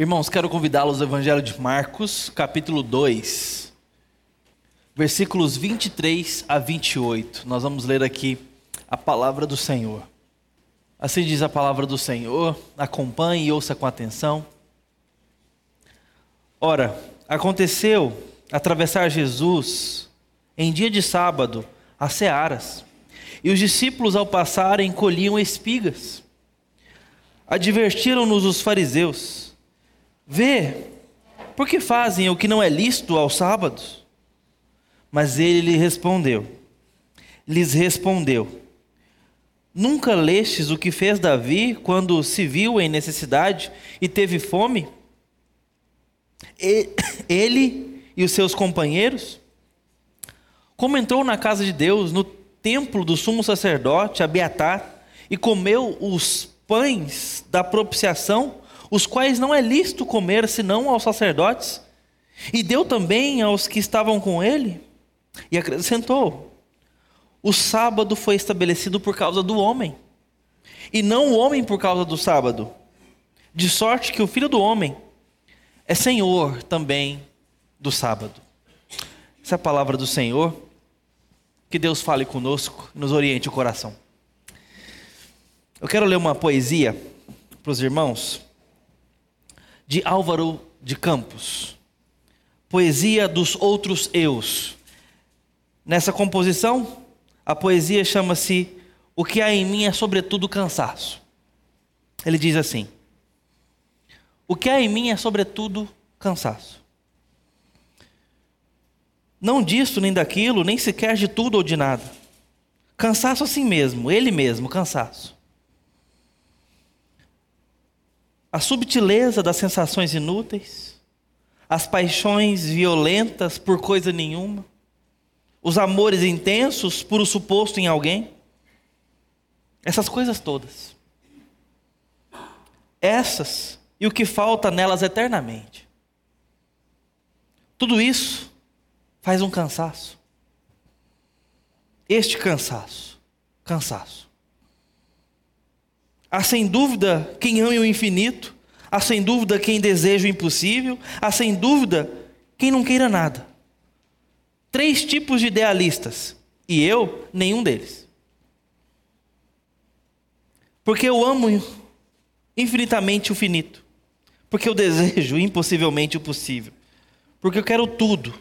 Irmãos, quero convidá-los ao Evangelho de Marcos, capítulo 2, versículos 23 a 28. Nós vamos ler aqui a palavra do Senhor. Assim diz a palavra do Senhor, acompanhe e ouça com atenção. Ora, aconteceu atravessar Jesus em dia de sábado as searas, e os discípulos ao passarem colhiam espigas. Advertiram-nos os fariseus Vê, por que fazem o que não é lícito aos sábados? Mas ele lhe respondeu, lhes respondeu: Nunca lestes o que fez Davi quando se viu em necessidade e teve fome? Ele e os seus companheiros? Como entrou na casa de Deus, no templo do sumo sacerdote, Abiatar, e comeu os pães da propiciação os quais não é lícito comer senão aos sacerdotes, e deu também aos que estavam com ele, e acrescentou: O sábado foi estabelecido por causa do homem, e não o homem por causa do sábado, de sorte que o filho do homem é senhor também do sábado. Essa é a palavra do Senhor. Que Deus fale conosco, nos oriente o coração. Eu quero ler uma poesia para os irmãos de Álvaro de Campos. Poesia dos outros eus. Nessa composição, a poesia chama-se O que há em mim é sobretudo cansaço. Ele diz assim: O que há em mim é sobretudo cansaço. Não disso nem daquilo, nem sequer de tudo ou de nada. Cansaço assim mesmo, ele mesmo, cansaço. A subtileza das sensações inúteis, as paixões violentas por coisa nenhuma, os amores intensos por o suposto em alguém, essas coisas todas. Essas e o que falta nelas eternamente. Tudo isso faz um cansaço. Este cansaço, cansaço. Há sem dúvida quem ame o infinito, há sem dúvida quem deseja o impossível, há sem dúvida quem não queira nada. Três tipos de idealistas, e eu, nenhum deles. Porque eu amo infinitamente o finito, porque eu desejo impossivelmente o possível, porque eu quero tudo,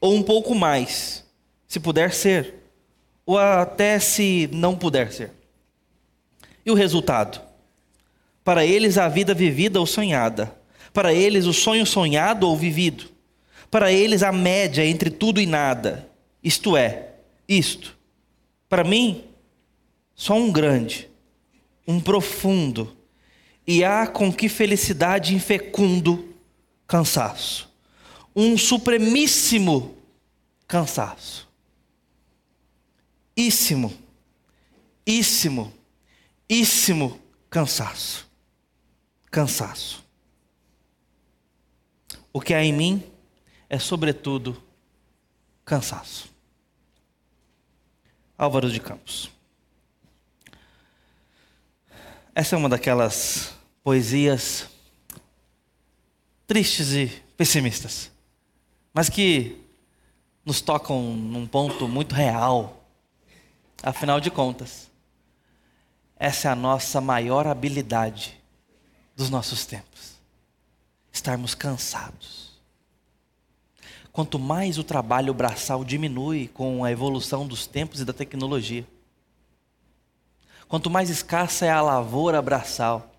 ou um pouco mais, se puder ser, ou até se não puder ser. E o resultado? Para eles, a vida vivida ou sonhada. Para eles, o sonho sonhado ou vivido. Para eles, a média entre tudo e nada. Isto é, isto. Para mim, só um grande, um profundo, e há com que felicidade infecundo cansaço. Um supremíssimo cansaço. Íssimo, íssimo íssimo cansaço. Cansaço. O que há em mim é, sobretudo, cansaço. Álvaro de Campos. Essa é uma daquelas poesias tristes e pessimistas, mas que nos tocam num ponto muito real. Afinal de contas, essa é a nossa maior habilidade dos nossos tempos. Estarmos cansados. Quanto mais o trabalho braçal diminui com a evolução dos tempos e da tecnologia, quanto mais escassa é a lavoura braçal,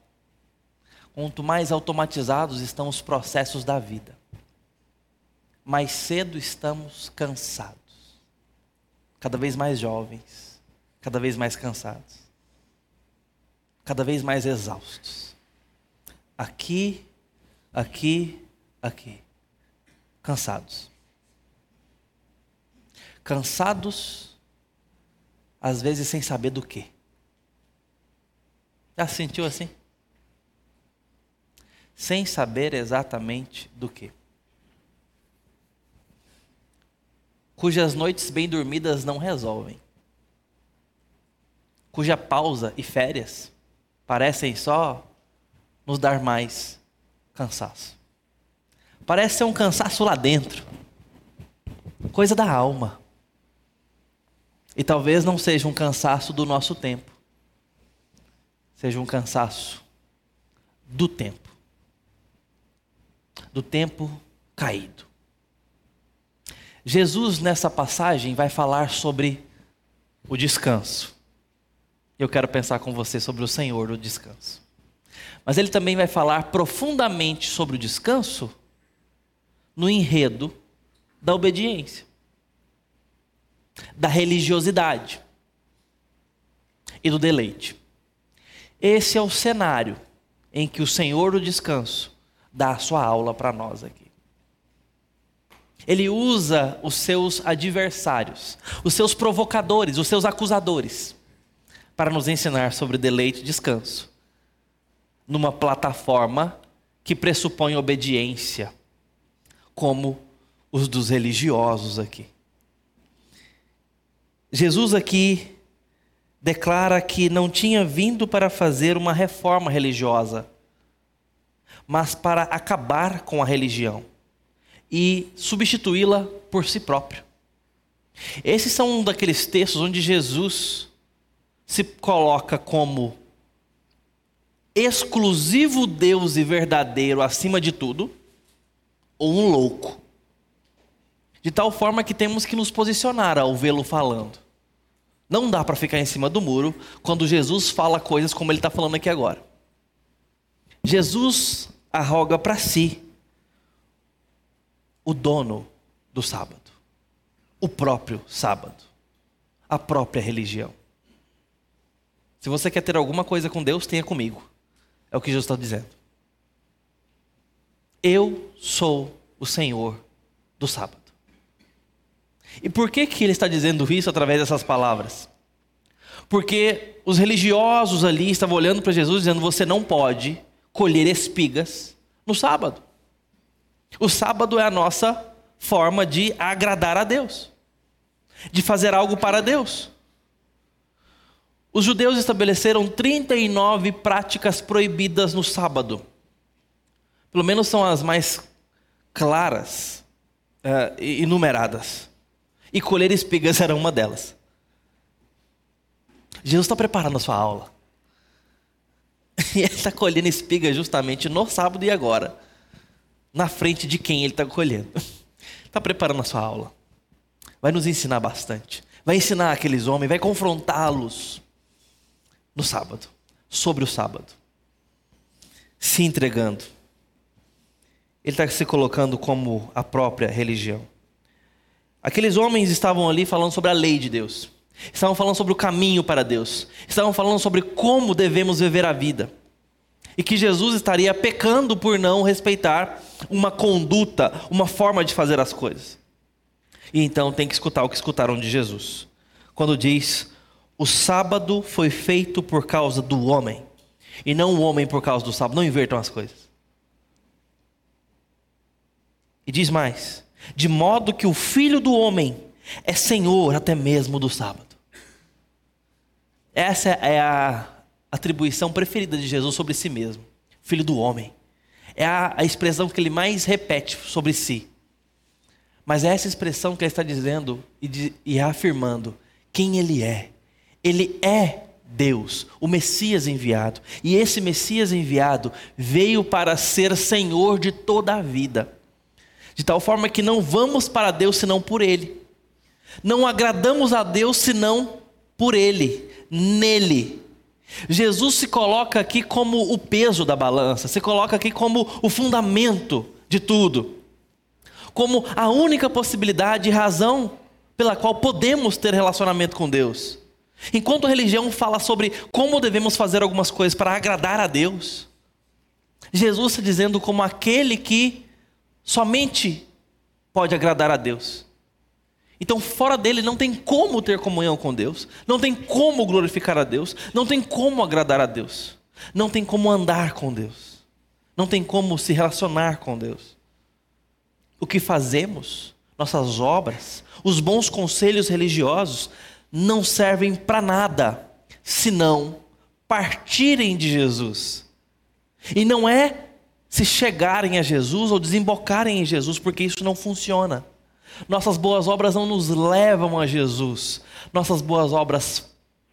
quanto mais automatizados estão os processos da vida, mais cedo estamos cansados, cada vez mais jovens, cada vez mais cansados cada vez mais exaustos. Aqui, aqui, aqui. Cansados. Cansados, às vezes sem saber do que. Já se sentiu assim? Sem saber exatamente do que. Cujas noites bem dormidas não resolvem. Cuja pausa e férias parecem só nos dar mais cansaço. Parece ser um cansaço lá dentro, coisa da alma. E talvez não seja um cansaço do nosso tempo, seja um cansaço do tempo do tempo caído. Jesus, nessa passagem, vai falar sobre o descanso. Eu quero pensar com você sobre o Senhor do descanso. Mas ele também vai falar profundamente sobre o descanso no enredo da obediência, da religiosidade e do deleite. Esse é o cenário em que o Senhor do descanso dá a sua aula para nós aqui. Ele usa os seus adversários, os seus provocadores, os seus acusadores, para nos ensinar sobre deleite e descanso, numa plataforma que pressupõe obediência, como os dos religiosos aqui. Jesus aqui declara que não tinha vindo para fazer uma reforma religiosa, mas para acabar com a religião e substituí-la por si próprio. Esses são um daqueles textos onde Jesus se coloca como exclusivo Deus e verdadeiro acima de tudo, ou um louco. De tal forma que temos que nos posicionar ao vê-lo falando. Não dá para ficar em cima do muro quando Jesus fala coisas como ele está falando aqui agora. Jesus arroga para si o dono do sábado, o próprio sábado, a própria religião. Se você quer ter alguma coisa com Deus, tenha comigo. É o que Jesus está dizendo. Eu sou o Senhor do sábado. E por que, que ele está dizendo isso através dessas palavras? Porque os religiosos ali estavam olhando para Jesus dizendo: Você não pode colher espigas no sábado. O sábado é a nossa forma de agradar a Deus, de fazer algo para Deus. Os judeus estabeleceram 39 práticas proibidas no sábado. Pelo menos são as mais claras uh, e enumeradas. E colher espigas era uma delas. Jesus está preparando a sua aula. E ele está colhendo espiga justamente no sábado e agora. Na frente de quem ele está colhendo. Está preparando a sua aula. Vai nos ensinar bastante. Vai ensinar aqueles homens, vai confrontá-los no sábado, sobre o sábado. Se entregando. Ele está se colocando como a própria religião. Aqueles homens estavam ali falando sobre a lei de Deus. Estavam falando sobre o caminho para Deus. Estavam falando sobre como devemos viver a vida. E que Jesus estaria pecando por não respeitar uma conduta, uma forma de fazer as coisas. E então tem que escutar o que escutaram de Jesus. Quando diz: O sábado foi feito por causa do homem, e não o homem por causa do sábado. Não invertam as coisas. E diz mais: De modo que o filho do homem é senhor até mesmo do sábado. Essa é a atribuição preferida de Jesus sobre si mesmo, filho do homem. É a, a expressão que ele mais repete sobre si. Mas é essa expressão que ele está dizendo e, de, e afirmando quem ele é. Ele é Deus, o Messias enviado. E esse Messias enviado veio para ser Senhor de toda a vida. De tal forma que não vamos para Deus senão por Ele. Não agradamos a Deus senão por Ele, nele. Jesus se coloca aqui como o peso da balança, se coloca aqui como o fundamento de tudo, como a única possibilidade e razão pela qual podemos ter relacionamento com Deus. Enquanto a religião fala sobre como devemos fazer algumas coisas para agradar a Deus, Jesus está dizendo como aquele que somente pode agradar a Deus. Então, fora dele não tem como ter comunhão com Deus, não tem como glorificar a Deus, não tem como agradar a Deus, não tem como andar com Deus, não tem como se relacionar com Deus. O que fazemos, nossas obras, os bons conselhos religiosos não servem para nada, senão partirem de Jesus. E não é se chegarem a Jesus ou desembocarem em Jesus, porque isso não funciona. Nossas boas obras não nos levam a Jesus, nossas boas obras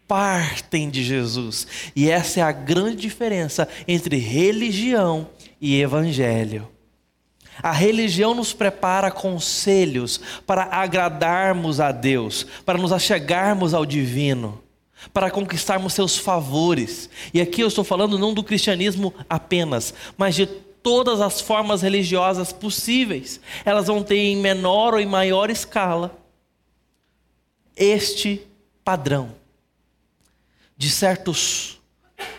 partem de Jesus. E essa é a grande diferença entre religião e evangelho. A religião nos prepara conselhos para agradarmos a Deus, para nos achegarmos ao divino, para conquistarmos seus favores. E aqui eu estou falando não do cristianismo apenas, mas de todas as formas religiosas possíveis. Elas vão ter em menor ou em maior escala este padrão de certos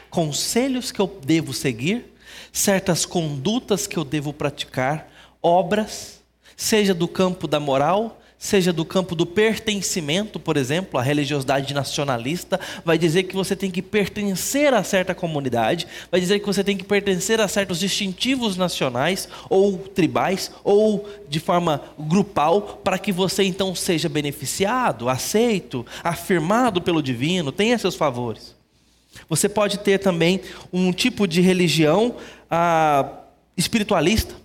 conselhos que eu devo seguir, certas condutas que eu devo praticar, obras, seja do campo da moral, seja do campo do pertencimento, por exemplo, a religiosidade nacionalista vai dizer que você tem que pertencer a certa comunidade, vai dizer que você tem que pertencer a certos distintivos nacionais ou tribais ou de forma grupal para que você então seja beneficiado, aceito, afirmado pelo divino, tenha seus favores. Você pode ter também um tipo de religião ah, espiritualista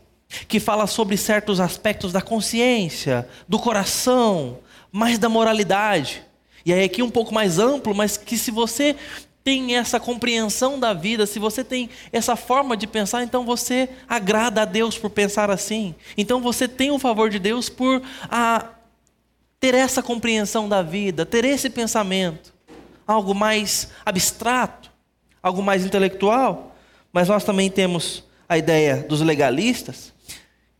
que fala sobre certos aspectos da consciência, do coração, mais da moralidade. E aí aqui um pouco mais amplo, mas que se você tem essa compreensão da vida, se você tem essa forma de pensar, então você agrada a Deus por pensar assim. Então você tem o favor de Deus por a, ah, ter essa compreensão da vida, ter esse pensamento. Algo mais abstrato, algo mais intelectual. Mas nós também temos a ideia dos legalistas,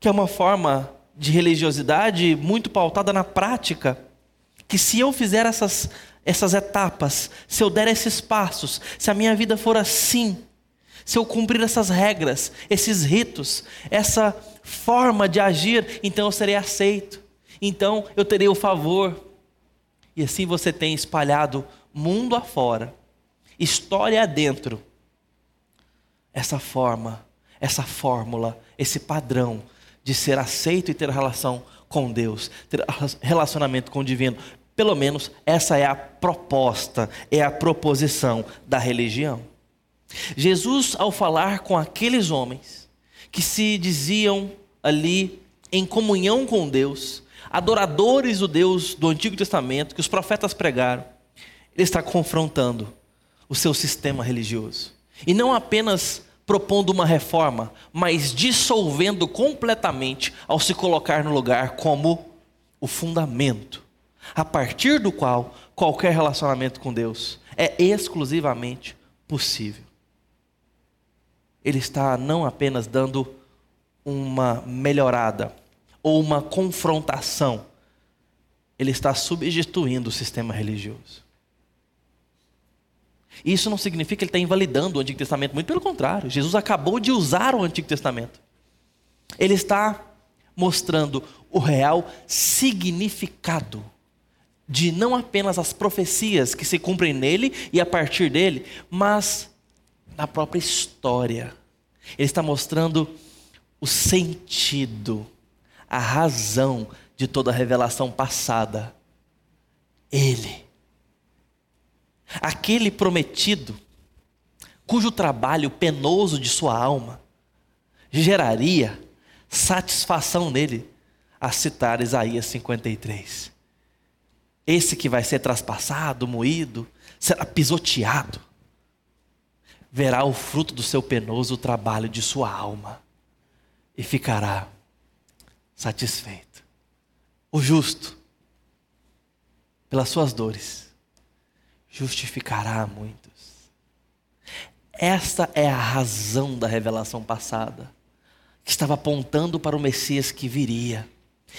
que é uma forma de religiosidade muito pautada na prática, que se eu fizer essas, essas etapas, se eu der esses passos, se a minha vida for assim, se eu cumprir essas regras, esses ritos, essa forma de agir, então eu serei aceito, então eu terei o favor. E assim você tem espalhado mundo afora, história adentro, essa forma, essa fórmula, esse padrão de ser aceito e ter relação com Deus, ter relacionamento com o divino. Pelo menos essa é a proposta, é a proposição da religião. Jesus, ao falar com aqueles homens que se diziam ali em comunhão com Deus, adoradores do Deus do Antigo Testamento, que os profetas pregaram, ele está confrontando o seu sistema religioso. E não apenas propondo uma reforma, mas dissolvendo completamente ao se colocar no lugar como o fundamento, a partir do qual qualquer relacionamento com Deus é exclusivamente possível. Ele está não apenas dando uma melhorada ou uma confrontação, ele está substituindo o sistema religioso. Isso não significa que ele está invalidando o Antigo Testamento, muito pelo contrário. Jesus acabou de usar o Antigo Testamento. Ele está mostrando o real significado de não apenas as profecias que se cumprem nele e a partir dele, mas na própria história. Ele está mostrando o sentido, a razão de toda a revelação passada. Ele aquele prometido, cujo trabalho penoso de sua alma geraria satisfação nele, a citar Isaías 53. Esse que vai ser traspassado, moído, será pisoteado, verá o fruto do seu penoso trabalho de sua alma e ficará satisfeito. O justo, pelas suas dores, justificará muitos. Esta é a razão da revelação passada, que estava apontando para o Messias que viria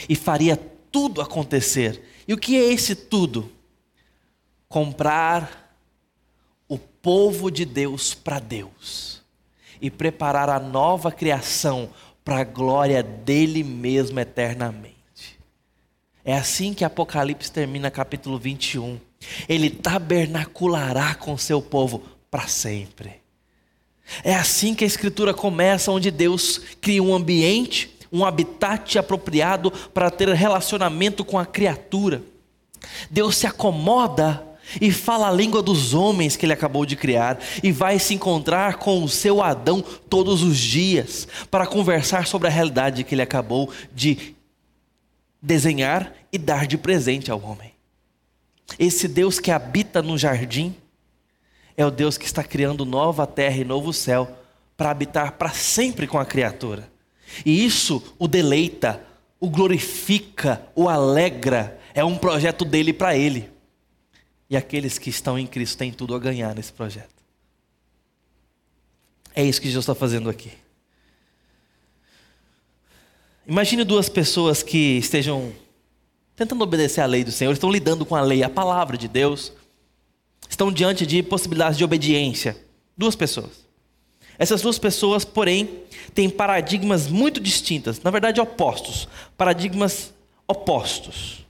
e faria tudo acontecer. E o que é esse tudo? Comprar o povo de Deus para Deus e preparar a nova criação para a glória dele mesmo eternamente. É assim que Apocalipse termina capítulo 21. Ele tabernaculará com seu povo para sempre. É assim que a Escritura começa, onde Deus cria um ambiente, um habitat apropriado para ter relacionamento com a criatura. Deus se acomoda e fala a língua dos homens que ele acabou de criar, e vai se encontrar com o seu Adão todos os dias, para conversar sobre a realidade que ele acabou de desenhar e dar de presente ao homem. Esse Deus que habita no jardim é o Deus que está criando nova terra e novo céu para habitar para sempre com a criatura. E isso o deleita, o glorifica, o alegra, é um projeto dele para ele. E aqueles que estão em Cristo têm tudo a ganhar nesse projeto. É isso que Jesus está fazendo aqui. Imagine duas pessoas que estejam tentando obedecer à lei do Senhor, estão lidando com a lei, a palavra de Deus, estão diante de possibilidades de obediência. Duas pessoas. Essas duas pessoas, porém, têm paradigmas muito distintas, na verdade opostos, paradigmas opostos.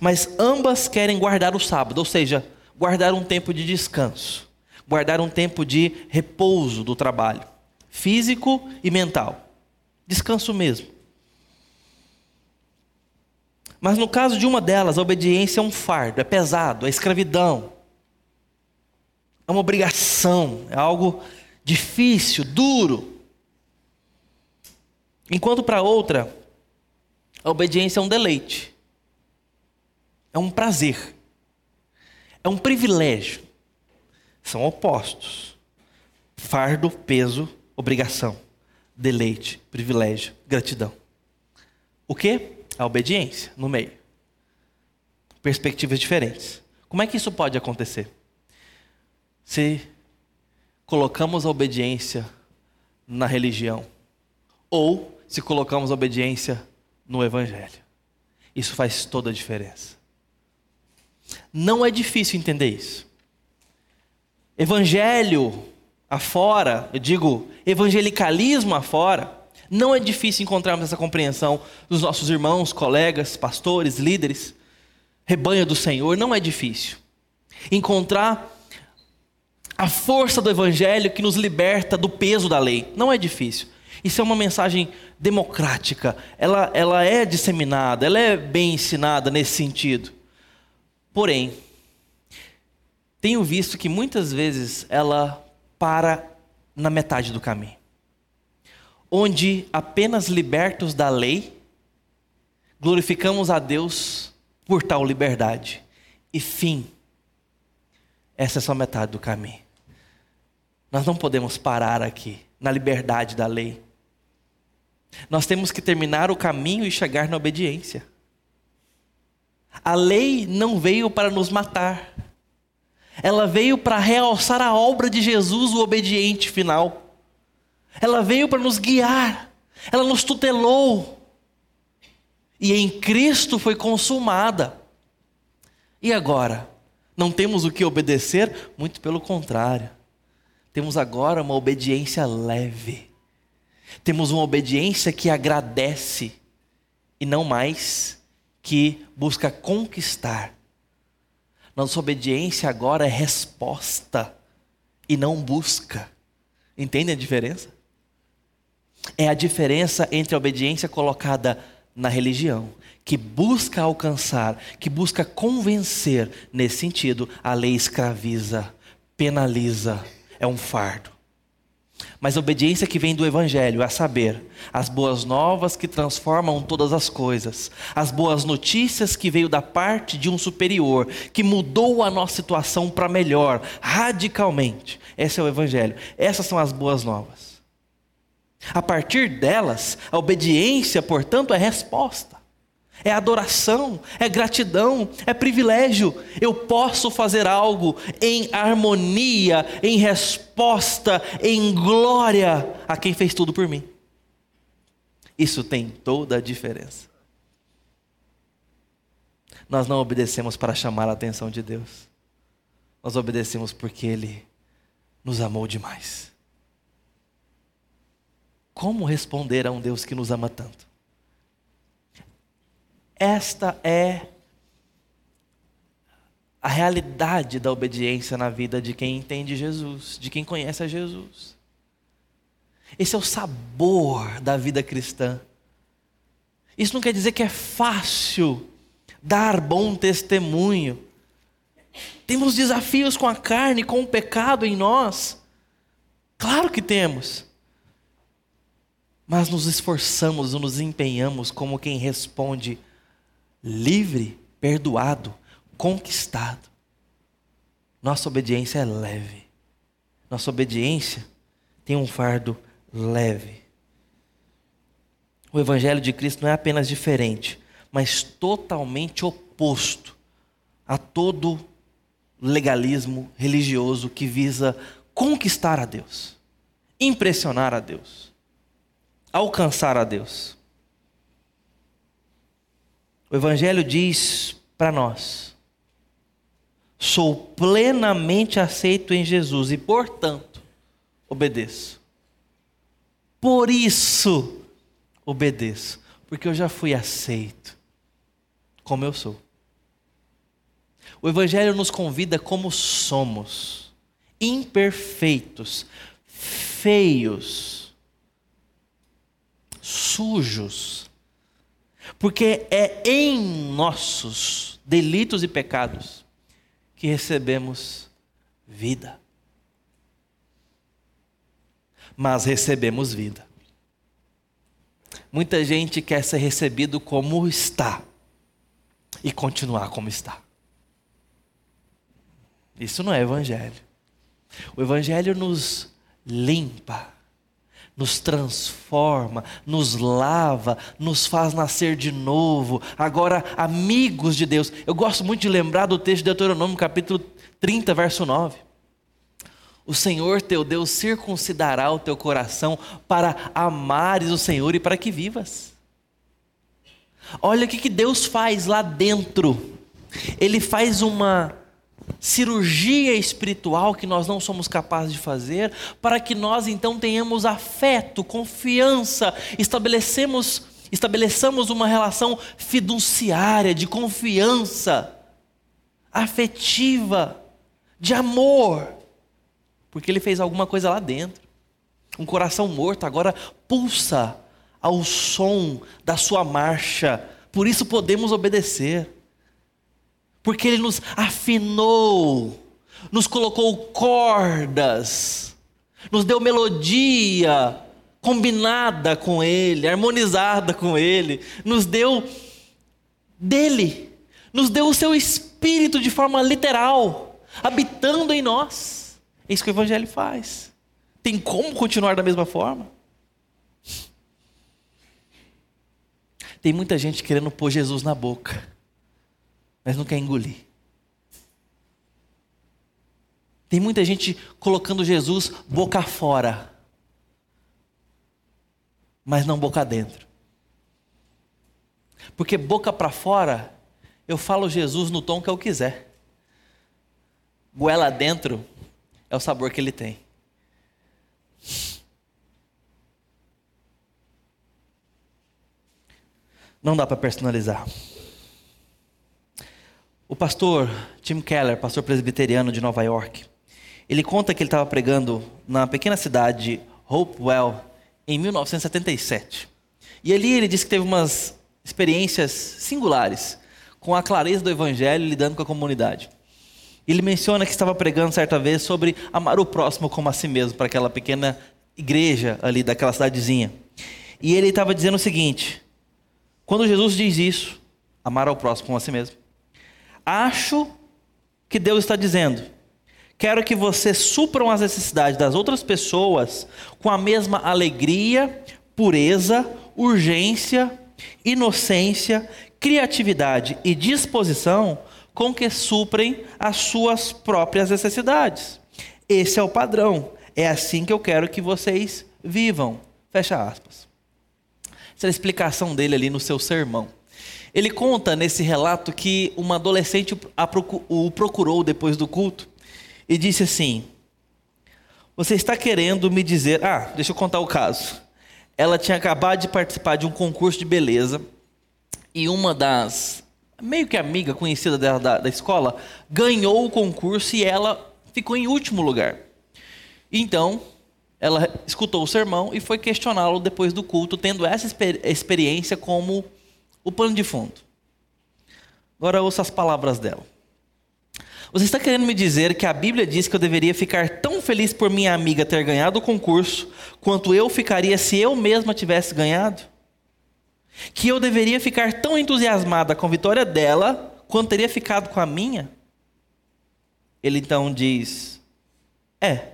Mas ambas querem guardar o sábado, ou seja, guardar um tempo de descanso, guardar um tempo de repouso do trabalho, físico e mental. Descanso mesmo. Mas no caso de uma delas, a obediência é um fardo, é pesado, é escravidão, é uma obrigação, é algo difícil, duro. Enquanto para outra, a obediência é um deleite, é um prazer, é um privilégio. São opostos: fardo, peso, obrigação, deleite, privilégio, gratidão. O que? A obediência no meio. Perspectivas diferentes. Como é que isso pode acontecer? Se colocamos a obediência na religião ou se colocamos a obediência no evangelho. Isso faz toda a diferença. Não é difícil entender isso. Evangelho afora, eu digo evangelicalismo afora, não é difícil encontrarmos essa compreensão dos nossos irmãos, colegas, pastores, líderes, rebanho do Senhor, não é difícil. Encontrar a força do Evangelho que nos liberta do peso da lei. Não é difícil. Isso é uma mensagem democrática. Ela, ela é disseminada, ela é bem ensinada nesse sentido. Porém, tenho visto que muitas vezes ela para na metade do caminho. Onde apenas libertos da lei, glorificamos a Deus por tal liberdade. E fim, essa é só metade do caminho. Nós não podemos parar aqui, na liberdade da lei. Nós temos que terminar o caminho e chegar na obediência. A lei não veio para nos matar, ela veio para realçar a obra de Jesus, o obediente final. Ela veio para nos guiar, ela nos tutelou. E em Cristo foi consumada. E agora? Não temos o que obedecer? Muito pelo contrário. Temos agora uma obediência leve. Temos uma obediência que agradece e não mais que busca conquistar. Nossa obediência agora é resposta e não busca. Entende a diferença? É a diferença entre a obediência colocada na religião, que busca alcançar, que busca convencer, nesse sentido, a lei escraviza, penaliza, é um fardo. Mas a obediência que vem do Evangelho, a saber, as boas novas que transformam todas as coisas, as boas notícias que veio da parte de um superior, que mudou a nossa situação para melhor, radicalmente. Esse é o Evangelho. Essas são as boas novas. A partir delas, a obediência, portanto, é resposta é adoração, é gratidão, é privilégio. Eu posso fazer algo em harmonia, em resposta, em glória a quem fez tudo por mim. Isso tem toda a diferença. Nós não obedecemos para chamar a atenção de Deus, nós obedecemos porque Ele nos amou demais. Como responder a um Deus que nos ama tanto? Esta é a realidade da obediência na vida de quem entende Jesus, de quem conhece a Jesus. Esse é o sabor da vida cristã. Isso não quer dizer que é fácil dar bom testemunho. Temos desafios com a carne, com o pecado em nós. Claro que temos. Mas nos esforçamos, nos empenhamos como quem responde livre, perdoado, conquistado. Nossa obediência é leve. Nossa obediência tem um fardo leve. O Evangelho de Cristo não é apenas diferente, mas totalmente oposto a todo legalismo religioso que visa conquistar a Deus, impressionar a Deus, alcançar a Deus. O Evangelho diz para nós: sou plenamente aceito em Jesus e, portanto, obedeço. Por isso, obedeço, porque eu já fui aceito como eu sou. O Evangelho nos convida como somos, imperfeitos, feios, sujos, porque é em nossos delitos e pecados que recebemos vida. Mas recebemos vida. Muita gente quer ser recebido como está e continuar como está. Isso não é evangelho. O evangelho nos limpa, nos transforma, nos lava, nos faz nascer de novo. Agora, amigos de Deus. Eu gosto muito de lembrar do texto de Deuteronômio, capítulo 30, verso 9. O Senhor teu Deus circuncidará o teu coração para amares o Senhor e para que vivas. Olha o que Deus faz lá dentro. Ele faz uma cirurgia espiritual que nós não somos capazes de fazer, para que nós então tenhamos afeto, confiança, estabelecemos, estabeleçamos uma relação fiduciária, de confiança, afetiva, de amor, porque Ele fez alguma coisa lá dentro. Um coração morto agora pulsa ao som da Sua marcha, por isso podemos obedecer porque Ele nos afinou, nos colocou cordas, nos deu melodia combinada com Ele, harmonizada com Ele, nos deu dele, nos deu o seu Espírito de forma literal, habitando em nós. É isso que o Evangelho faz. Tem como continuar da mesma forma? Tem muita gente querendo pôr Jesus na boca mas não quer engolir. Tem muita gente colocando Jesus boca fora, mas não boca dentro. Porque boca para fora, eu falo Jesus no tom que eu quiser. Goela dentro é o sabor que ele tem. Não dá para personalizar. O pastor Tim Keller, pastor presbiteriano de Nova York, ele conta que ele estava pregando na pequena cidade de Hopewell em 1977. E ali ele disse que teve umas experiências singulares com a clareza do evangelho lidando com a comunidade. Ele menciona que estava pregando certa vez sobre amar o próximo como a si mesmo para aquela pequena igreja ali daquela cidadezinha. E ele estava dizendo o seguinte: quando Jesus diz isso, amar ao próximo como a si mesmo, acho que Deus está dizendo: quero que vocês supram as necessidades das outras pessoas com a mesma alegria, pureza, urgência, inocência, criatividade e disposição com que suprem as suas próprias necessidades. Esse é o padrão. É assim que eu quero que vocês vivam. Fecha aspas. Essa é a explicação dele ali no seu sermão. Ele conta nesse relato que uma adolescente o procurou depois do culto e disse assim: Você está querendo me dizer. Ah, deixa eu contar o caso. Ela tinha acabado de participar de um concurso de beleza e uma das, meio que amiga conhecida dela da, da escola, ganhou o concurso e ela ficou em último lugar. Então, ela escutou o sermão e foi questioná-lo depois do culto, tendo essa experiência como o pano de fundo. Agora ouça as palavras dela. Você está querendo me dizer que a Bíblia diz que eu deveria ficar tão feliz por minha amiga ter ganhado o concurso, quanto eu ficaria se eu mesma tivesse ganhado? Que eu deveria ficar tão entusiasmada com a vitória dela, quanto teria ficado com a minha? Ele então diz: É,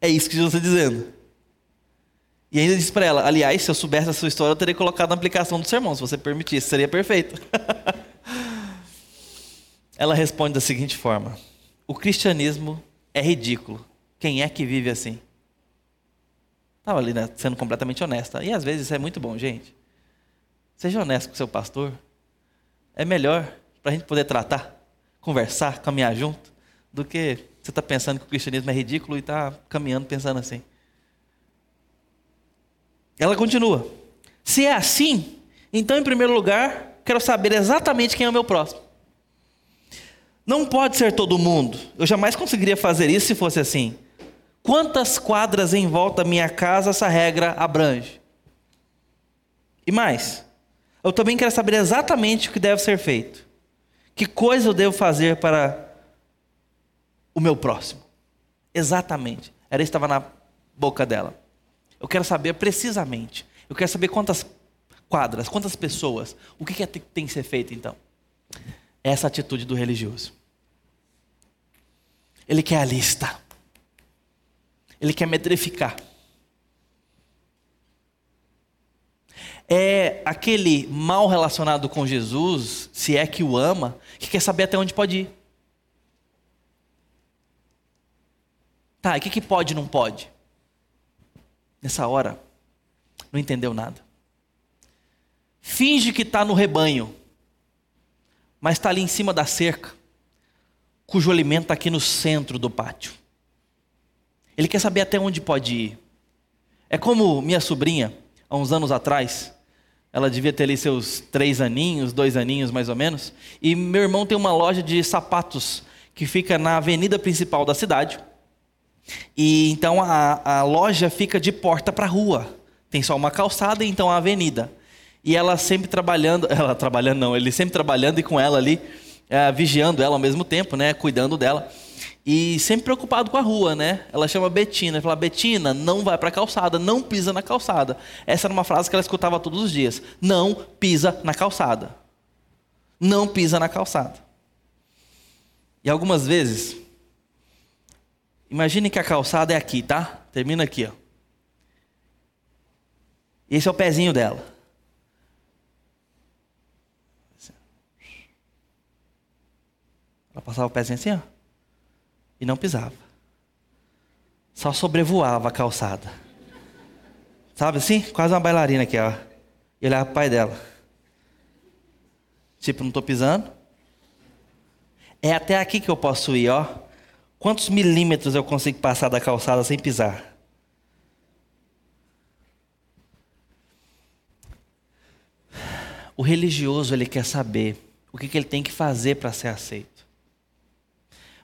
é isso que Jesus está dizendo. E ainda diz para ela: Aliás, se eu soubesse a sua história, eu teria colocado na aplicação do sermão, se você permitisse, seria perfeito. ela responde da seguinte forma: O cristianismo é ridículo. Quem é que vive assim? Estava ali né, sendo completamente honesta. E às vezes isso é muito bom, gente. Seja honesto com seu pastor. É melhor para a gente poder tratar, conversar, caminhar junto, do que você está pensando que o cristianismo é ridículo e está caminhando pensando assim. Ela continua. Se é assim, então, em primeiro lugar, quero saber exatamente quem é o meu próximo. Não pode ser todo mundo. Eu jamais conseguiria fazer isso se fosse assim. Quantas quadras em volta da minha casa essa regra abrange? E mais, eu também quero saber exatamente o que deve ser feito. Que coisa eu devo fazer para o meu próximo? Exatamente. Era isso que estava na boca dela. Eu quero saber precisamente. Eu quero saber quantas quadras, quantas pessoas. O que, é que tem que ser feito então? Essa atitude do religioso. Ele quer a lista. Ele quer metrificar. É aquele mal relacionado com Jesus, se é que o ama, que quer saber até onde pode ir. Tá, o que, que pode e não pode? Nessa hora, não entendeu nada. Finge que está no rebanho, mas está ali em cima da cerca cujo alimento está aqui no centro do pátio. Ele quer saber até onde pode ir. É como minha sobrinha, há uns anos atrás, ela devia ter ali seus três aninhos, dois aninhos mais ou menos, e meu irmão tem uma loja de sapatos que fica na avenida principal da cidade. E então a, a loja fica de porta para a rua. Tem só uma calçada e então a avenida. E ela sempre trabalhando, ela trabalhando não, ele sempre trabalhando e com ela ali é, vigiando ela ao mesmo tempo, né, cuidando dela. E sempre preocupado com a rua, né? Ela chama Betina, fala: "Betina, não vai para a calçada, não pisa na calçada". Essa era uma frase que ela escutava todos os dias: "Não pisa na calçada". Não pisa na calçada. E algumas vezes Imagine que a calçada é aqui, tá? Termina aqui, ó. Esse é o pezinho dela. Ela passava o pezinho assim, ó, e não pisava. Só sobrevoava a calçada. Sabe assim? Quase uma bailarina aqui, ó. E olhava para o pai dela. Tipo, não estou pisando. É até aqui que eu posso ir, ó. Quantos milímetros eu consigo passar da calçada sem pisar? O religioso ele quer saber o que, ele tem que fazer para ser aceito.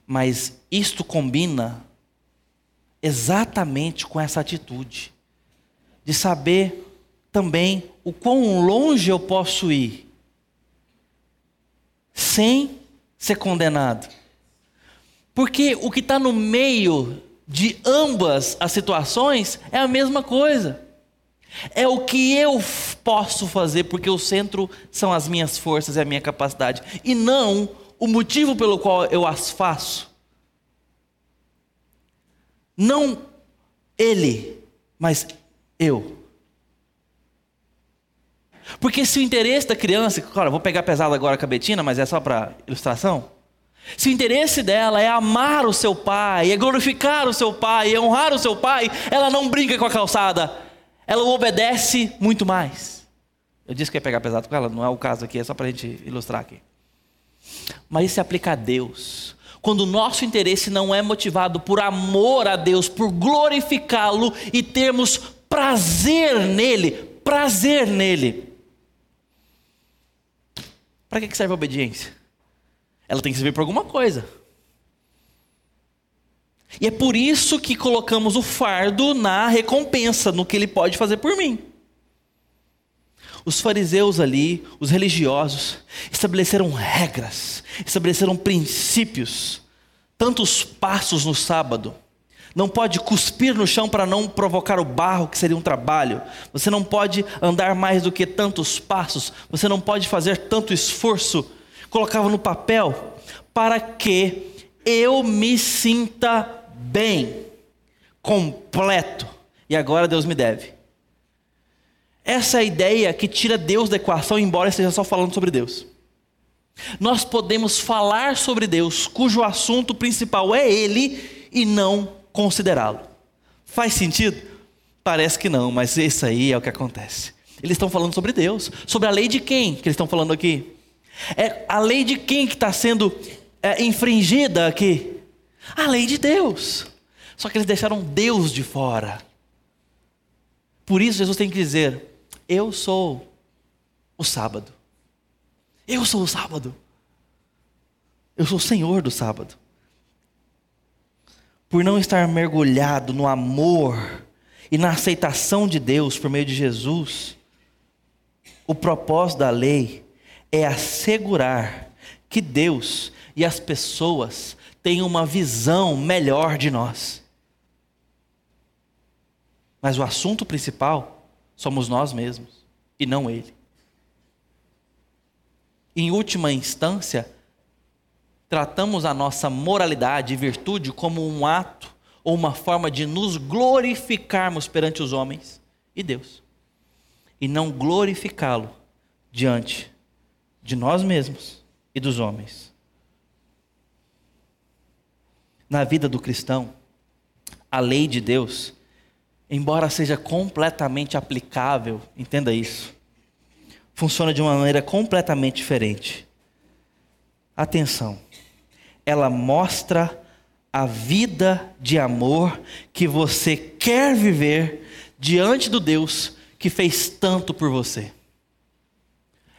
Mas isto combina exatamente com essa atitude de saber também o quão longe eu posso ir sem ser condenado. Porque o que está no meio de ambas as situações é a mesma coisa. É o que eu posso fazer, porque o centro são as minhas forças e a minha capacidade, e não o motivo pelo qual eu as faço. Não ele, mas eu. Porque se o interesse da criança, claro, vou pegar pesado agora a Betina, mas é só para ilustração. Se o interesse dela é amar o seu pai, é glorificar o seu pai, é honrar o seu pai, ela não brinca com a calçada, ela obedece muito mais. Eu disse que ia pegar pesado com ela, não é o caso aqui, é só para a gente ilustrar aqui. Mas isso se aplica a Deus. Quando o nosso interesse não é motivado por amor a Deus, por glorificá-lo e termos prazer nele, prazer nele. Para que serve a obediência? Ela tem que servir para alguma coisa. E é por isso que colocamos o fardo na recompensa, no que ele pode fazer por mim. Os fariseus ali, os religiosos, estabeleceram regras, estabeleceram princípios, tantos passos no sábado. Não pode cuspir no chão para não provocar o barro, que seria um trabalho. Você não pode andar mais do que tantos passos. Você não pode fazer tanto esforço. Colocava no papel para que eu me sinta bem, completo. E agora Deus me deve. Essa é a ideia que tira Deus da equação, embora esteja só falando sobre Deus. Nós podemos falar sobre Deus, cujo assunto principal é Ele, e não considerá-lo. Faz sentido? Parece que não, mas isso aí é o que acontece. Eles estão falando sobre Deus, sobre a lei de quem que eles estão falando aqui? É a lei de quem que está sendo é, infringida aqui? A lei de Deus. Só que eles deixaram Deus de fora. Por isso Jesus tem que dizer: eu sou o sábado. Eu sou o sábado. Eu sou o Senhor do sábado. Por não estar mergulhado no amor e na aceitação de Deus por meio de Jesus, o propósito da lei é assegurar que Deus e as pessoas tenham uma visão melhor de nós. Mas o assunto principal somos nós mesmos e não Ele. Em última instância, tratamos a nossa moralidade e virtude como um ato ou uma forma de nos glorificarmos perante os homens e Deus, e não glorificá-lo diante de nós mesmos e dos homens. Na vida do cristão, a lei de Deus embora seja completamente aplicável, entenda isso, funciona de uma maneira completamente diferente. Atenção, ela mostra a vida de amor que você quer viver diante do Deus que fez tanto por você.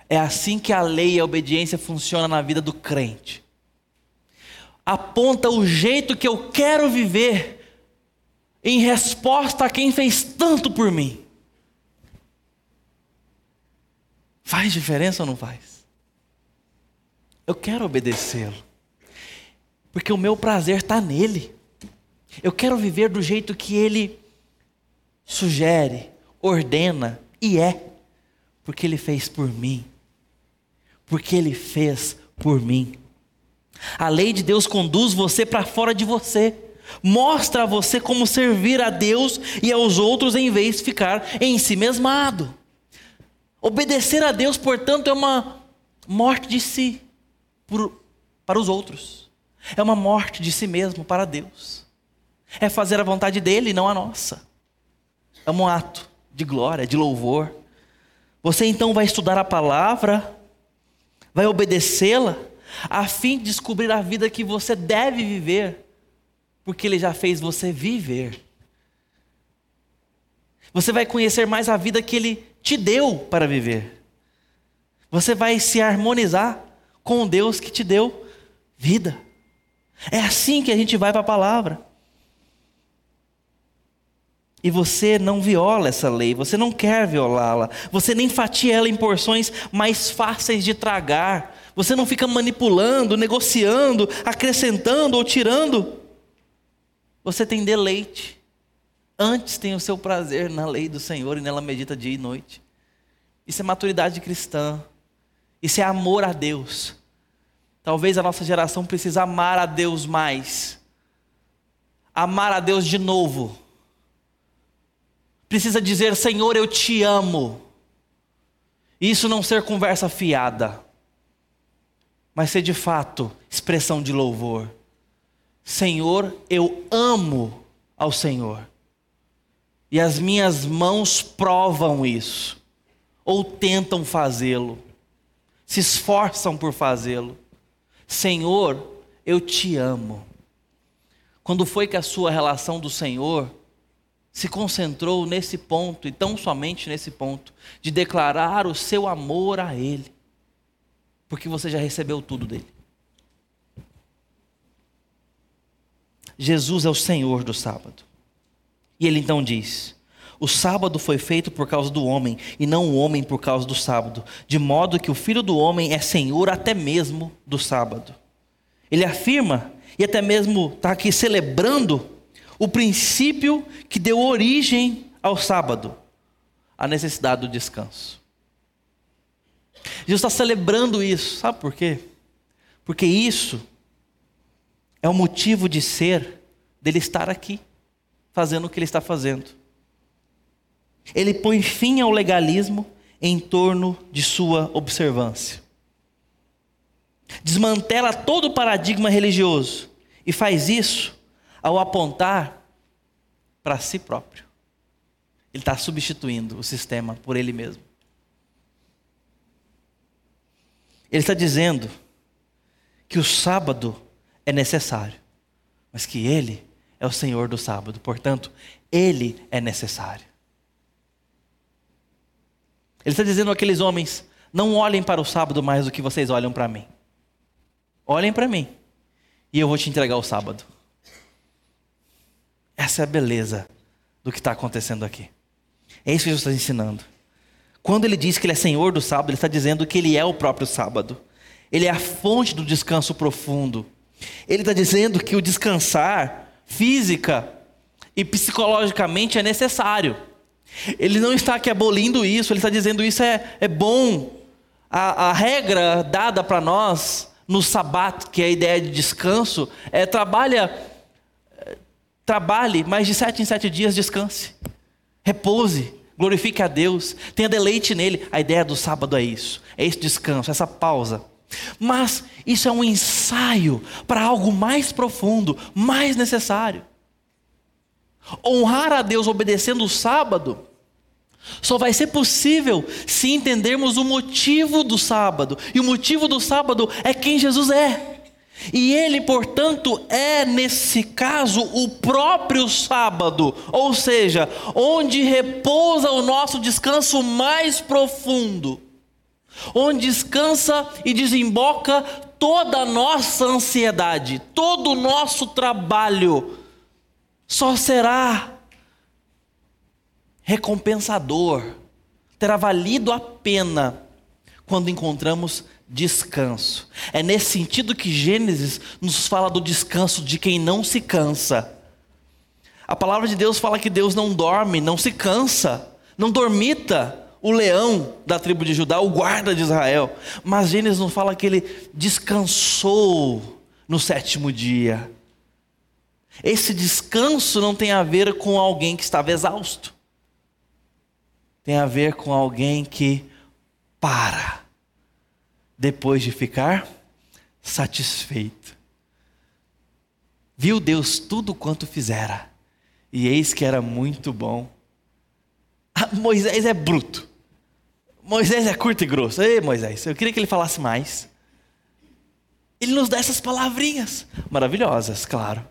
É assim que a lei e a obediência funcionam na vida do crente. Aponta o jeito que eu quero viver em resposta a quem fez tanto por mim. Faz diferença ou não faz? Eu quero obedecê-lo, porque o meu prazer está nele. Eu quero viver do jeito que ele sugere, ordena e é, porque ele fez por mim, porque ele fez por mim. A lei de Deus conduz você para fora de você. Mostra a você como servir a Deus e aos outros em vez de ficar em si mesmado. Obedecer a Deus, portanto, é uma morte de si por, para os outros. É uma morte de si mesmo para Deus. É fazer a vontade dele e não a nossa. É um ato de glória, de louvor. Você então vai estudar a palavra, vai obedecê-la, a fim de descobrir a vida que você deve viver porque Ele já fez você viver. Você vai conhecer mais a vida que Ele te deu para viver. Você vai se harmonizar com o Deus que te deu vida. É assim que a gente vai para a palavra. E você não viola essa lei, você não quer violá-la, você nem fatia ela em porções mais fáceis de tragar, você não fica manipulando, negociando, acrescentando ou tirando. Você tem deleite. Antes tem o seu prazer na lei do Senhor e nela medita dia e noite. Isso é maturidade cristã. Isso é amor a Deus. Talvez a nossa geração precise amar a Deus mais. Amar a Deus de novo. Precisa dizer, Senhor, eu te amo. Isso não ser conversa fiada, mas ser de fato expressão de louvor. Senhor, eu amo ao Senhor. E as minhas mãos provam isso, ou tentam fazê-lo, se esforçam por fazê-lo. Senhor, eu te amo. Quando foi que a sua relação do Senhor se concentrou nesse ponto, e tão somente nesse ponto, de declarar o seu amor a Ele, porque você já recebeu tudo dele. Jesus é o Senhor do sábado. E ele então diz: O sábado foi feito por causa do homem, e não o homem por causa do sábado, de modo que o filho do homem é senhor até mesmo do sábado. Ele afirma, e até mesmo está aqui celebrando, o princípio que deu origem ao sábado, a necessidade do descanso. Jesus está celebrando isso, sabe por quê? Porque isso é o motivo de ser dele estar aqui, fazendo o que ele está fazendo. Ele põe fim ao legalismo em torno de sua observância. Desmantela todo o paradigma religioso e faz isso ao apontar para si próprio. Ele está substituindo o sistema por ele mesmo. Ele está dizendo que o sábado é necessário, mas que ele é o Senhor do sábado, portanto, ele é necessário. Ele está dizendo àqueles homens: não olhem para o sábado mais do que vocês olham para mim. Olhem para mim, e eu vou te entregar o sábado. Essa é a beleza do que está acontecendo aqui. É isso que Jesus está ensinando. Quando ele diz que ele é senhor do sábado, ele está dizendo que ele é o próprio sábado. Ele é a fonte do descanso profundo. Ele está dizendo que o descansar física e psicologicamente é necessário. Ele não está aqui abolindo isso, ele está dizendo isso é, é bom. A, a regra dada para nós no sabato, que é a ideia de descanso, é trabalha, trabalhe, mas de sete em sete dias descanse, repouse, glorifique a Deus, tenha deleite nele. A ideia do sábado é isso, é esse descanso, essa pausa. Mas isso é um ensaio para algo mais profundo, mais necessário. Honrar a Deus obedecendo o sábado só vai ser possível se entendermos o motivo do sábado. E o motivo do sábado é quem Jesus é. E ele, portanto, é nesse caso o próprio sábado, ou seja, onde repousa o nosso descanso mais profundo, onde descansa e desemboca toda a nossa ansiedade, todo o nosso trabalho só será recompensador, terá valido a pena quando encontramos descanso. É nesse sentido que Gênesis nos fala do descanso de quem não se cansa. A palavra de Deus fala que Deus não dorme, não se cansa, não dormita o leão da tribo de Judá, o guarda de Israel. Mas Gênesis nos fala que ele descansou no sétimo dia. Esse descanso não tem a ver com alguém que estava exausto. Tem a ver com alguém que para depois de ficar satisfeito. Viu Deus tudo quanto fizera, e eis que era muito bom. Ah, Moisés é bruto. Moisés é curto e grosso. Ei, Moisés, eu queria que ele falasse mais. Ele nos dá essas palavrinhas maravilhosas, claro.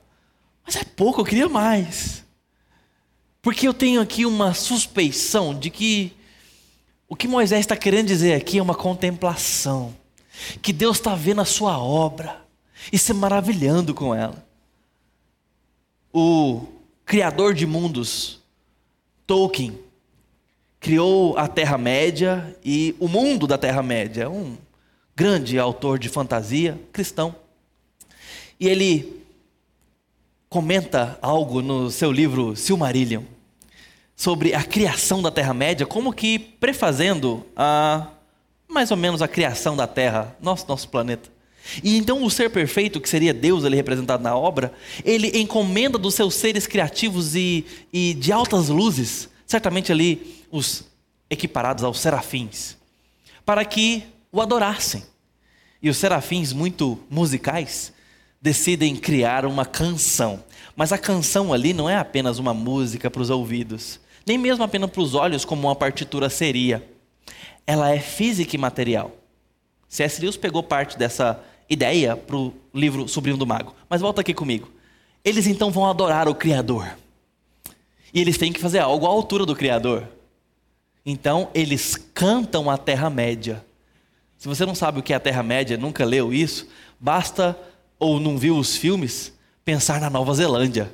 Mas é pouco, eu queria mais. Porque eu tenho aqui uma suspeição de que o que Moisés está querendo dizer aqui é uma contemplação. Que Deus está vendo a sua obra e se maravilhando com ela. O criador de mundos, Tolkien, criou a Terra-média e o mundo da Terra-média. Um grande autor de fantasia cristão. E ele comenta algo no seu livro Silmarillion sobre a criação da Terra-média, como que prefazendo a mais ou menos a criação da Terra, nosso nosso planeta. E então o ser perfeito, que seria Deus ali representado na obra, ele encomenda dos seus seres criativos e, e de altas luzes, certamente ali os equiparados aos serafins, para que o adorassem. E os serafins, muito musicais, decidem criar uma canção. Mas a canção ali não é apenas uma música para os ouvidos, nem mesmo apenas para os olhos, como uma partitura seria. Ela é física e material. C.S. Lewis pegou parte dessa ideia para o livro Sobrinho do Mago. Mas volta aqui comigo. Eles então vão adorar o Criador. E eles têm que fazer algo à altura do Criador. Então eles cantam a Terra-média. Se você não sabe o que é a Terra-média, nunca leu isso, basta ou não viu os filmes, pensar na Nova Zelândia.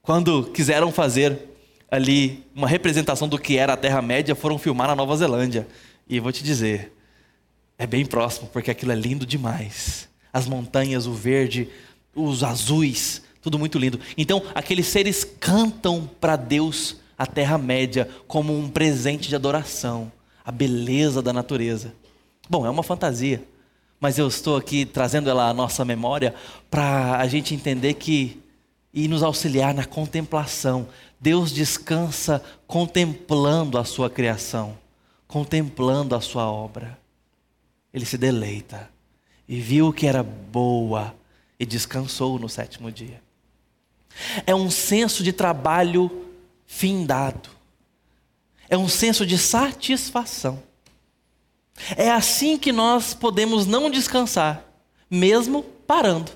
Quando quiseram fazer ali uma representação do que era a Terra-média, foram filmar na Nova Zelândia. E vou te dizer, é bem próximo, porque aquilo é lindo demais. As montanhas, o verde, os azuis, tudo muito lindo. Então, aqueles seres cantam para Deus a Terra-média como um presente de adoração, a beleza da natureza. Bom, é uma fantasia, mas eu estou aqui trazendo ela à nossa memória para a gente entender que e nos auxiliar na contemplação. Deus descansa contemplando a sua criação, contemplando a sua obra. Ele se deleita e viu que era boa e descansou no sétimo dia. É um senso de trabalho findado. É um senso de satisfação. É assim que nós podemos não descansar, mesmo parando.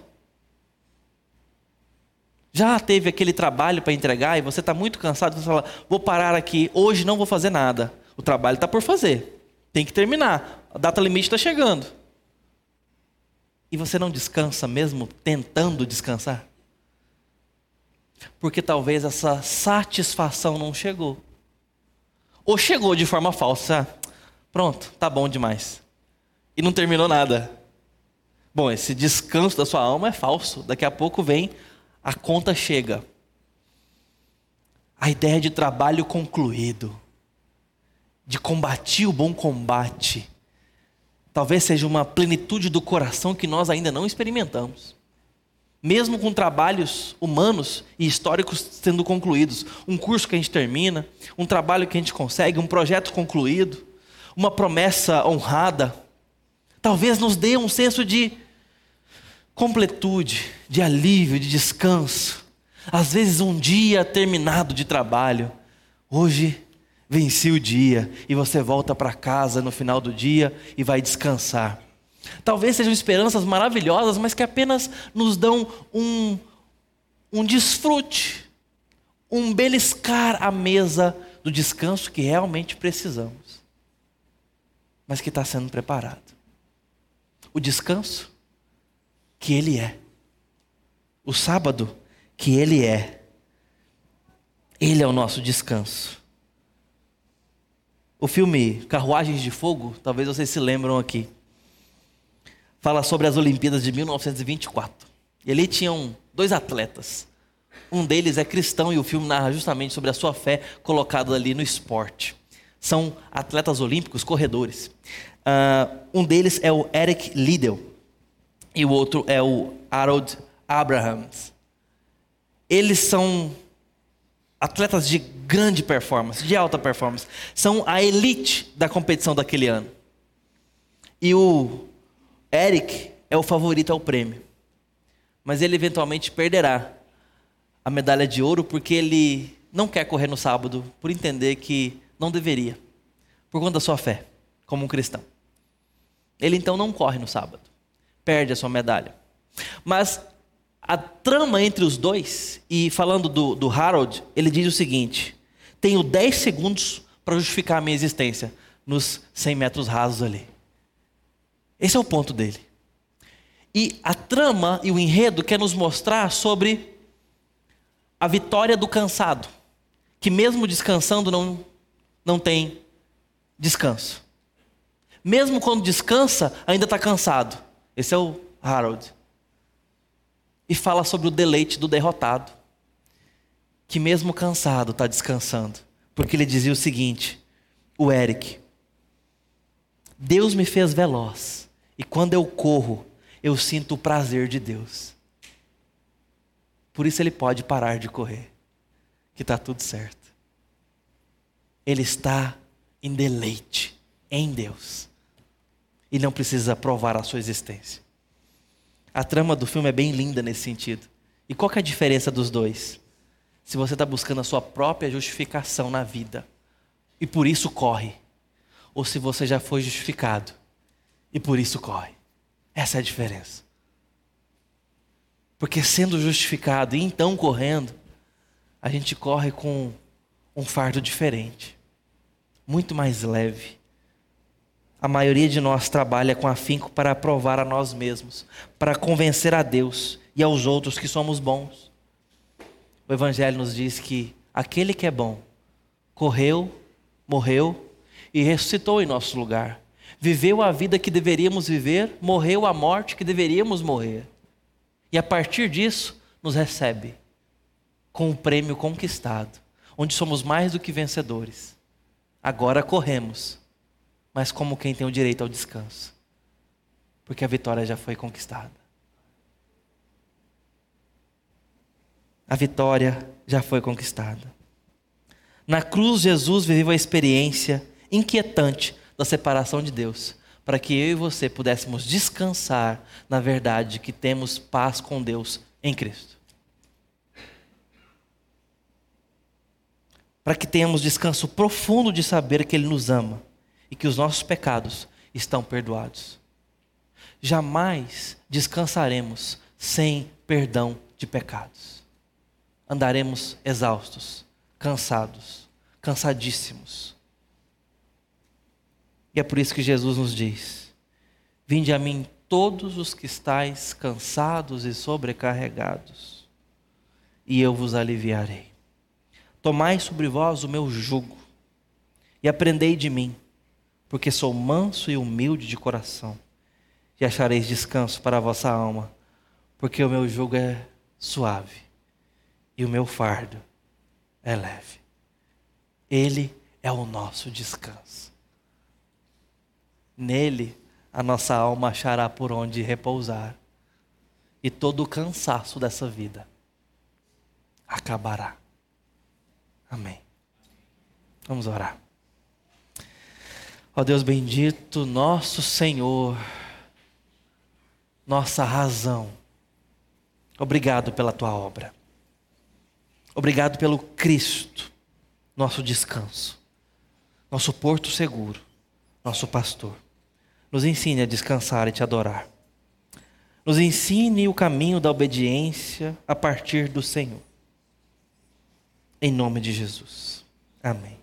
Já teve aquele trabalho para entregar e você está muito cansado, você fala, vou parar aqui, hoje não vou fazer nada. O trabalho está por fazer. Tem que terminar. A data limite está chegando. E você não descansa mesmo tentando descansar? Porque talvez essa satisfação não chegou. Ou chegou de forma falsa. Pronto, tá bom demais. E não terminou nada. Bom, esse descanso da sua alma é falso. Daqui a pouco vem a conta chega. A ideia de trabalho concluído, de combater o bom combate, talvez seja uma plenitude do coração que nós ainda não experimentamos. Mesmo com trabalhos humanos e históricos sendo concluídos, um curso que a gente termina, um trabalho que a gente consegue, um projeto concluído, uma promessa honrada, talvez nos dê um senso de completude, de alívio, de descanso. Às vezes, um dia terminado de trabalho. Hoje, venci o dia e você volta para casa no final do dia e vai descansar. Talvez sejam esperanças maravilhosas, mas que apenas nos dão um, um desfrute, um beliscar à mesa do descanso que realmente precisamos, mas que está sendo preparado. O descanso que Ele é. O sábado que Ele é. Ele é o nosso descanso. O filme Carruagens de Fogo, talvez vocês se lembram aqui, fala sobre as Olimpíadas de 1924. E ali tinham dois atletas. Um deles é cristão e o filme narra justamente sobre a sua fé colocada ali no esporte. São atletas olímpicos, corredores. Uh, um deles é o Eric Liddell e o outro é o Harold Abrahams. Eles são atletas de grande performance, de alta performance. São a elite da competição daquele ano. E o Eric é o favorito ao prêmio. Mas ele eventualmente perderá a medalha de ouro porque ele não quer correr no sábado por entender que não deveria, por conta da sua fé, como um cristão. Ele então não corre no sábado perde a sua medalha. Mas a trama entre os dois, e falando do, do Harold, ele diz o seguinte: tenho 10 segundos para justificar a minha existência nos 100 metros rasos ali. Esse é o ponto dele. E a trama e o enredo quer nos mostrar sobre a vitória do cansado, que mesmo descansando não, não tem descanso. Mesmo quando descansa, ainda está cansado. Esse é o Harold. E fala sobre o deleite do derrotado, que mesmo cansado está descansando, porque ele dizia o seguinte: o Eric, Deus me fez veloz, e quando eu corro, eu sinto o prazer de Deus. Por isso ele pode parar de correr, que está tudo certo. Ele está em deleite em Deus e não precisa provar a sua existência. A trama do filme é bem linda nesse sentido. E qual é a diferença dos dois? Se você está buscando a sua própria justificação na vida e por isso corre, ou se você já foi justificado e por isso corre. Essa é a diferença. Porque sendo justificado e então correndo, a gente corre com um fardo diferente, muito mais leve a maioria de nós trabalha com afinco para provar a nós mesmos, para convencer a Deus e aos outros que somos bons. O Evangelho nos diz que aquele que é bom, correu, morreu e ressuscitou em nosso lugar. Viveu a vida que deveríamos viver, morreu a morte que deveríamos morrer. E a partir disso, nos recebe com o prêmio conquistado, onde somos mais do que vencedores. Agora corremos, mas como quem tem o direito ao descanso, porque a vitória já foi conquistada. A vitória já foi conquistada. Na cruz, Jesus viveu a experiência inquietante da separação de Deus, para que eu e você pudéssemos descansar na verdade que temos paz com Deus em Cristo. Para que tenhamos descanso profundo de saber que Ele nos ama e que os nossos pecados estão perdoados. Jamais descansaremos sem perdão de pecados. Andaremos exaustos, cansados, cansadíssimos. E é por isso que Jesus nos diz: Vinde a mim todos os que estáis cansados e sobrecarregados, e eu vos aliviarei. Tomai sobre vós o meu jugo e aprendei de mim, porque sou manso e humilde de coração, e achareis descanso para a vossa alma, porque o meu jugo é suave e o meu fardo é leve. Ele é o nosso descanso. Nele a nossa alma achará por onde repousar, e todo o cansaço dessa vida acabará. Amém. Vamos orar. Ó Deus bendito, nosso Senhor, nossa razão, obrigado pela tua obra. Obrigado pelo Cristo, nosso descanso, nosso porto seguro, nosso pastor. Nos ensine a descansar e te adorar. Nos ensine o caminho da obediência a partir do Senhor. Em nome de Jesus. Amém.